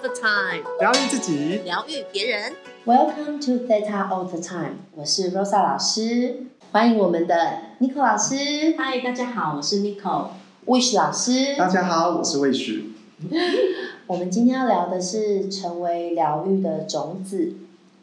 the time，疗愈自己，疗愈别人。Welcome to Theta All the Time，我是 Rosa 老师，欢迎我们的 Nico 老师、嗨，大家好，我是 Nico。Wish 老师。大家好，我是 Wish。我们今天要聊的是成为疗愈的种子。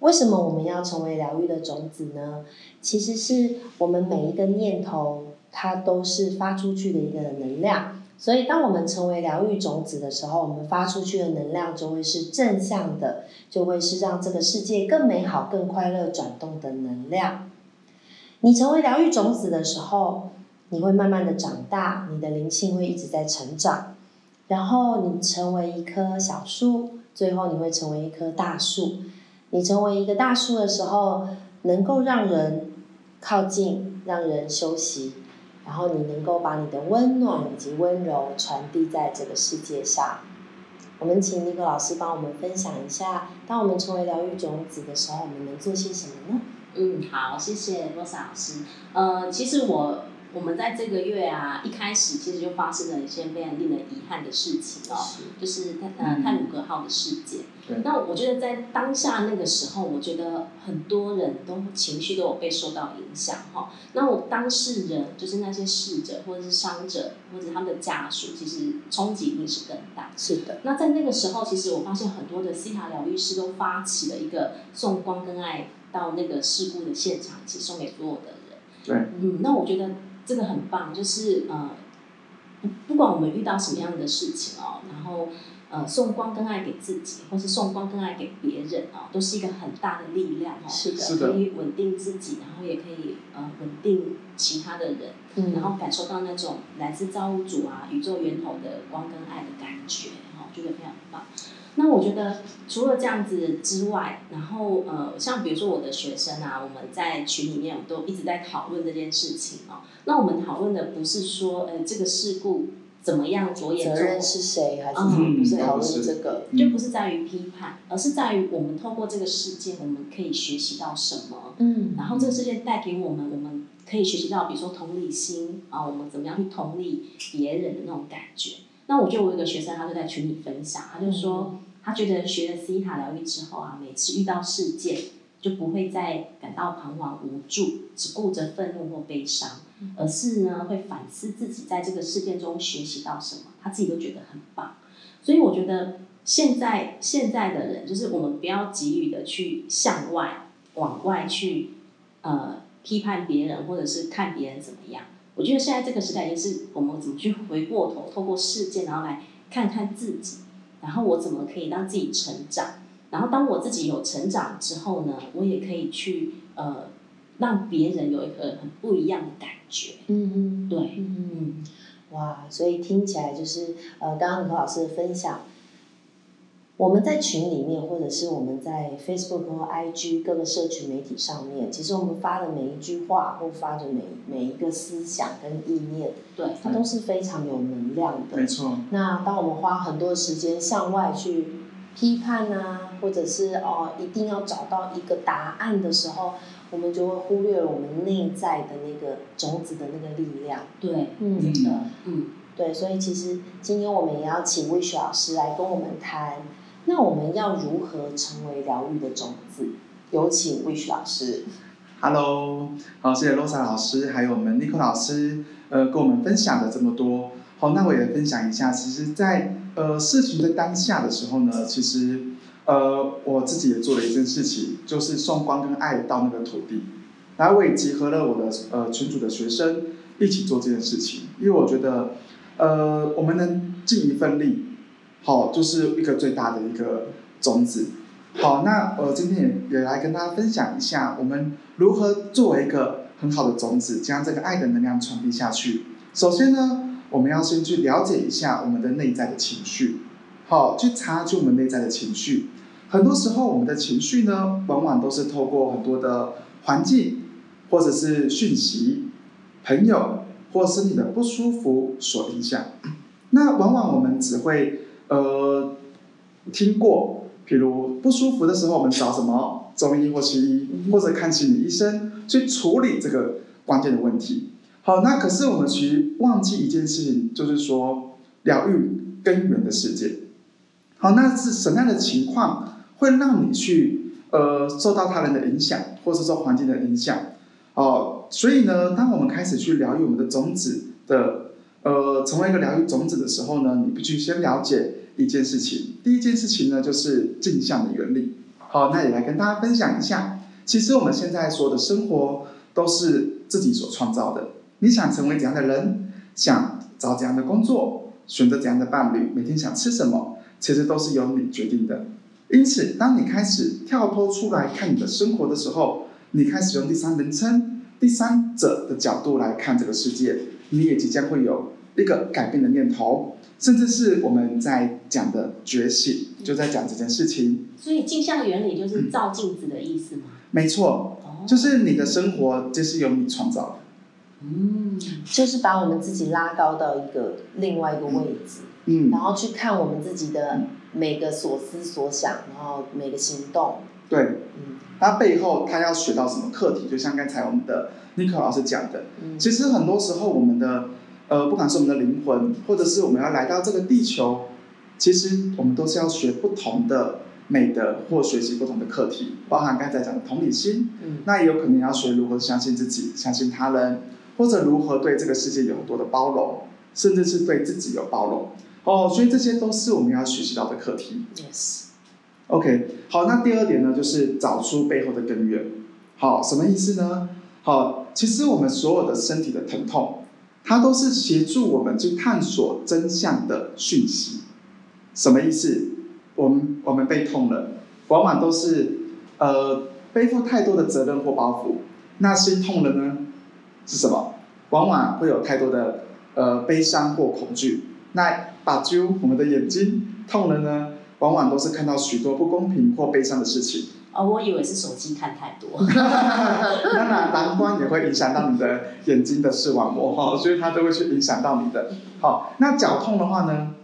为什么我们要成为疗愈的种子呢？其实是我们每一个念头，它都是发出去的一个能量。所以，当我们成为疗愈种子的时候，我们发出去的能量就会是正向的，就会是让这个世界更美好、更快乐转动的能量。你成为疗愈种子的时候，你会慢慢的长大，你的灵性会一直在成长。然后你成为一棵小树，最后你会成为一棵大树。你成为一个大树的时候，能够让人靠近，让人休息，然后你能够把你的温暖以及温柔传递在这个世界上。我们请尼克老师帮我们分享一下，当我们成为疗愈种子的时候，我们能做些什么呢？嗯，好，谢谢罗莎老师。呃，其实我我们在这个月啊，一开始其实就发生了一些非常令人遗憾的事情哦，就是泰呃泰鲁格号的事件。对那我觉得在当下那个时候，我觉得很多人都情绪都有被受到影响哈。那我当事人就是那些逝者或者是伤者或者他们的家属，其实冲击一定是更大。是的，那在那个时候，其实我发现很多的西塔疗愈师都发起了一个送光跟爱到那个事故的现场，一起送给所有的人。对，嗯，那我觉得这个很棒，就是呃，不不管我们遇到什么样的事情哦，然后呃送光跟爱给自己，或是送光跟爱给别人哦，都是一个很大的力量哦。是的，是的可以稳定自己，然后也可以呃稳定其他的人，嗯然后感受到那种来自造物主啊、宇宙源头的光跟爱的感觉，哈、觉得非常棒。那我觉得除了这样子之外，然后呃，像比如说我的学生啊，我们在群里面我们都一直在讨论这件事情哦。那我们讨论的不是说呃这个事故怎么样多严重，责任是谁，还是嗯不是讨论这个？就不是在于批判，而是在于我们透过这个事件，我们可以学习到什么。嗯然后这个事件带给我们，我们可以学习到，比如说同理心啊，我们怎么样去同理别人的那种感觉。那我就我有一个学生，他就在群里分享，他就说，他觉得学了西塔疗愈之后啊，每次遇到事件就不会再感到彷徨无助，只顾着愤怒或悲伤，而是呢会反思自己在这个事件中学习到什么，他自己都觉得很棒。所以我觉得现在现在的人，就是我们不要急于的去向外往外去呃批判别人，或者是看别人怎么样。我觉得现在这个时代也是我们怎么去回过头，透过事件，然后来看看自己，然后我怎么可以让自己成长。然后当我自己有成长之后呢，我也可以去呃让别人有一个很不一样的感觉。嗯嗯，对，嗯嗯，哇，所以听起来就是呃，刚刚何老师的分享，我们在群里面，或者是我们在 Facebook 或 IG 各个社群媒体上面，其实我们发的每一句话或发的每每一个思想跟意念，对，它都是非常有能量的没。错，那当我们花很多时间向外去批判啊，或者是哦一定要找到一个答案的时候，我们就会忽略了我们内在的那个种子的那个力量。对，嗯真的，嗯。对，所以其实今天我们也要请 Wish 老师来跟我们谈，那我们要如何成为疗愈的种子？有请 Wish 老师。Hello，好，谢谢 Rosa 老师，还有我们 Nico 老师，呃，跟我们分享了这么多。好，那我也分享一下，其实在，呃事情的当下的时候呢，其实呃我自己也做了一件事情，就是送光跟爱到那个土地，然后我也集合了我的呃群主的学生一起做这件事情，因为我觉得，呃我们能尽一份力，好，就是一个最大的一个种子。好，那我，今天也也来跟大家分享一下，我们如何作为一个很好的种子，将这个爱的能量传递下去。首先呢，我们要先去了解一下我们的内在的情绪，好，去察觉我们内在的情绪。很多时候，我们的情绪呢，往往都是透过很多的环境，或者是讯息、朋友或身体的不舒服所影响。那往往我们只会呃听过，比如不舒服的时候，我们找什么中医或西医，或者看心理医生去处理这个关键的问题。好，那可是我们其实忘记一件事情，就是说疗愈根源的世界。好，那是什么样的情况会让你去呃受到他人的影响，或是受环境的影响？哦，所以呢，当我们开始去疗愈我们的种子的呃成为一个疗愈种子的时候呢，你必须先了解一件事情。第一件事情呢，就是镜像的原理。好，那也来跟大家分享一下。其实我们现在所的生活都是自己所创造的。你想成为怎样的人，想找怎样的工作，选择怎样的伴侣，每天想吃什么，其实都是由你决定的。因此，当你开始跳脱出来看你的生活的时候，你开始用第三人称、第三者的角度来看这个世界，你也即将会有一个改变的念头。甚至是我们在讲的觉醒，就在讲这件事情。所以镜像原理就是照镜子的意思吗？没错，就是你的生活就是由你创造的。嗯，就是把我们自己拉高到一个另外一个位置，嗯，然后去看我们自己的每个所思所想，然后每个行动。对，嗯，他背后他要学到什么课题？就像刚才我们的尼克老师讲的，嗯，其实很多时候我们的。呃，不管是我们的灵魂，或者是我们要来到这个地球，其实我们都是要学不同的美德，或学习不同的课题，包含刚才讲的同理心。嗯。那也有可能要学如何相信自己，相信他人，或者如何对这个世界有很多的包容，甚至是对自己有包容。哦，所以这些都是我们要学习到的课题。Yes。OK，好，那第二点呢，就是找出背后的根源。好，什么意思呢？好，其实我们所有的身体的疼痛。它都是协助我们去探索真相的讯息，什么意思？我们我们被痛了，往往都是呃背负太多的责任或包袱。那心痛了呢？是什么？往往会有太多的呃悲伤或恐惧。那把揪我们的眼睛痛了呢？往往都是看到许多不公平或悲伤的事情。哦，我以为是手机看太多。当然，蓝光也会影响到你的眼睛的视网膜哈，所以它都会去影响到你的。好，那脚痛的话呢，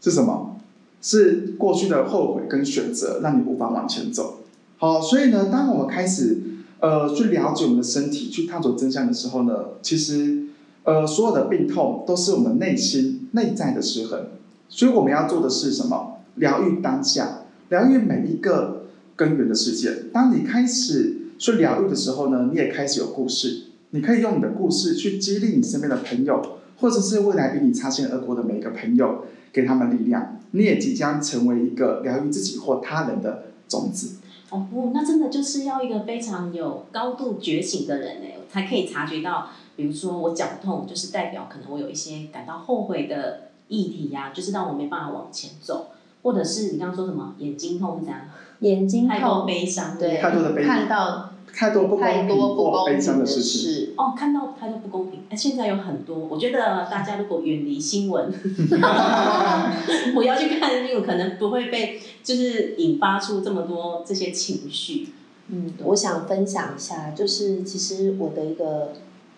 是什么？是过去的后悔跟选择让你无法往前走。好，所以呢，当我们开始呃去了解我们的身体，去探索真相的时候呢，其实呃所有的病痛都是我们内心内在的失衡。所以我们要做的是什么？疗愈当下，疗愈每一个。根源的事件。当你开始去疗愈的时候呢，你也开始有故事。你可以用你的故事去激励你身边的朋友，或者是未来比你擦肩而过的每一个朋友，给他们力量。你也即将成为一个疗愈自己或他人的种子。哦不，那真的就是要一个非常有高度觉醒的人哎，才可以察觉到。比如说我脚痛，就是代表可能我有一些感到后悔的议题呀，就是让我没办法往前走。或者是你刚刚说什么眼睛痛这样？眼睛痛，悲伤，对，太多的悲看到太多不公平或悲伤的事情。哦，看到太多不公平。哎，现在有很多，我觉得大家如果远离新闻，不要去看新闻，可能不会被就是引发出这么多这些情绪。嗯，我想分享一下，就是其实我的一个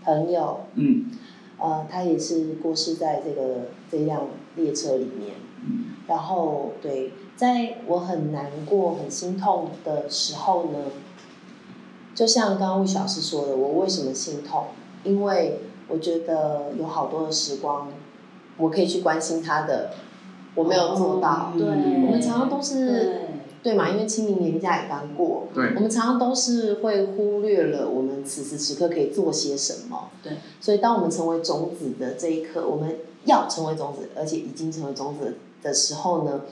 朋友，嗯，呃，他也是过世在这个这辆列车里面。然后，对，在我很难过、很心痛的时候呢，就像刚刚魏老师说的，我为什么心痛？因为我觉得有好多的时光，我可以去关心他的，我没有做到。对，我们常常都是，对嘛？因为清明年假也刚过，对，我们常常都是会忽略了我们此时此刻可以做些什么。对，所以当我们成为种子的这一刻，我们要成为种子，而且已经成为种子。的时候呢，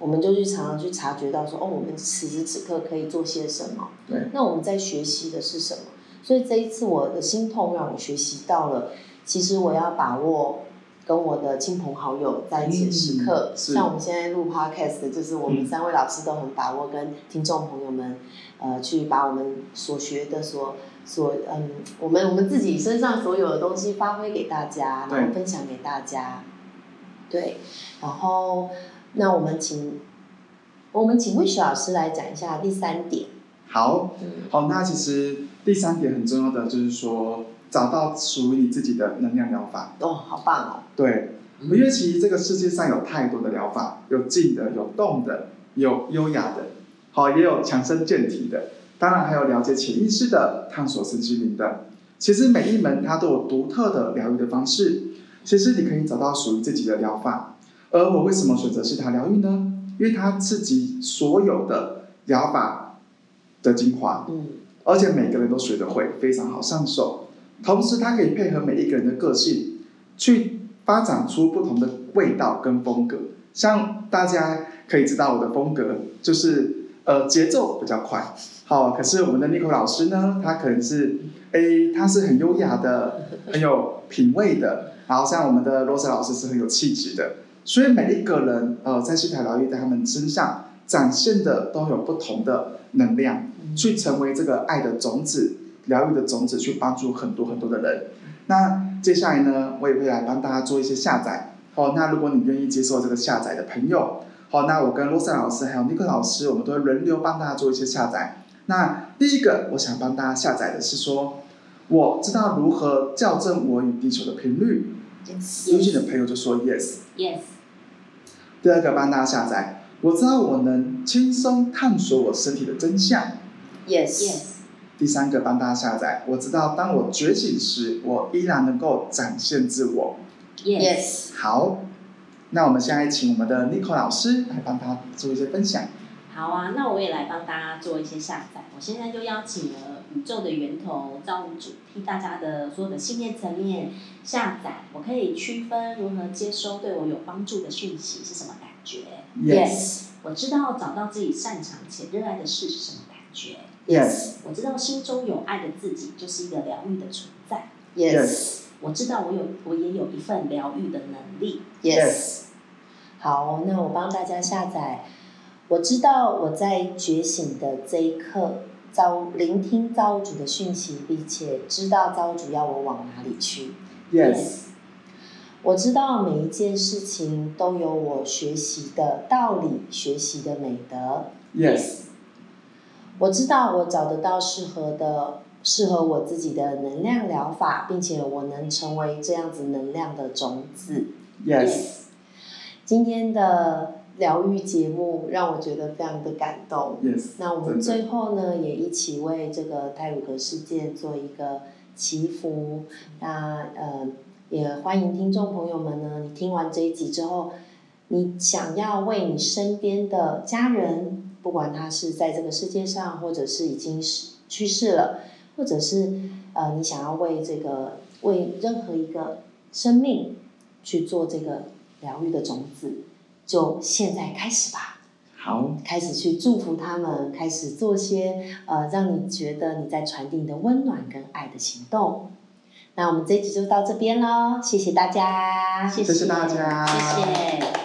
我们就去常常去察觉到说，哦，我们此时此刻可以做些什么？对。那我们在学习的是什么？所以这一次我的心痛让我学习到了，其实我要把握跟我的亲朋好友在一起的时刻。像我们现在录 podcast，就是我们三位老师都很把握跟听众朋友们，呃，去把我们所学的、所所嗯，我们我们自己身上所有的东西发挥给大家，然后分享给大家。对，然后那我们请我们请魏雪老师来讲一下第三点。好，好，那其实第三点很重要的就是说，找到属于你自己的能量疗法。哦，好棒哦！对，因为其实这个世界上有太多的疗法，有静的，有动的，有优雅的，好，也有强身健体的，当然还有了解潜意识的，探索身心灵的。其实每一门它都有独特的疗愈的方式。其实你可以找到属于自己的疗法，而我为什么选择是他疗愈呢？因为它刺激所有的疗法的精华，嗯而且每个人都学得会，非常好上手。同时，它可以配合每一个人的个性，去发展出不同的味道跟风格。像大家可以知道，我的风格就是呃节奏比较快，好，可是我们的 Nico 老师呢，他可能是 A，他是很优雅的，很有品味的。然后像我们的罗 e 老师是很有气质的，所以每一个人呃在西台疗愈在他们身上展现的都有不同的能量。去成为这个爱的种子、疗愈的种子，去帮助很多很多的人。那接下来呢，我也会来帮大家做一些下载。好，那如果你愿意接受这个下载的朋友，好，那我跟罗森老师还有尼克老师，我们都会轮流帮大家做一些下载。那第一个，我想帮大家下载的是说，我知道如何校正我与地球的频率。，yes，有些的朋友就说 yes。Yes，第二个，帮大家下载，我知道我能轻松探索我身体的真相。yes，Yes，第三个帮大家下载，我知道当我觉醒时，我依然能够展现自我。Yes，好，那我们现在请我们的 Nico 老师来帮他做一些分享。好啊，那我也来帮大家做一些下载。我现在就邀请了宇宙的源头造物主，替大家的所有的信念层面下载，我可以区分如何接收对我有帮助的讯息是什么感觉。yes，我知道找到自己擅长且热爱的事是什么感觉。Yes，我知道心中有爱的自己就是一个疗愈的存在。yes，我知道我有，我也有一份疗愈的能力。yes。好，那我帮大家下载。我知道我在觉醒的这一刻，造聆听造物主的讯息，并且知道造物主要我往哪里去。Yes，我知道每一件事情都有我学习的道理，学习的美德。Yes，我知道我找得到适合的、适合我自己的能量疗法，并且我能成为这样子能量的种子。Yes，今天的疗愈节目让我觉得非常的感动。Yes，那我们最后呢，也一起为这个泰鲁格事件做一个祈福。那呃，也欢迎听众朋友们呢，你听完这一集之后，你想要为你身边的家人，不管他是在这个世界上，或者是已经是去世了，或者是呃，你想要为这个为任何一个生命去做这个疗愈的种子，就现在开始吧。好，开始去祝福他们，开始做些呃让你觉得你在传递你的温暖跟爱的行动。那我们这一集就到这边喽，谢谢大家，谢谢谢大家谢谢。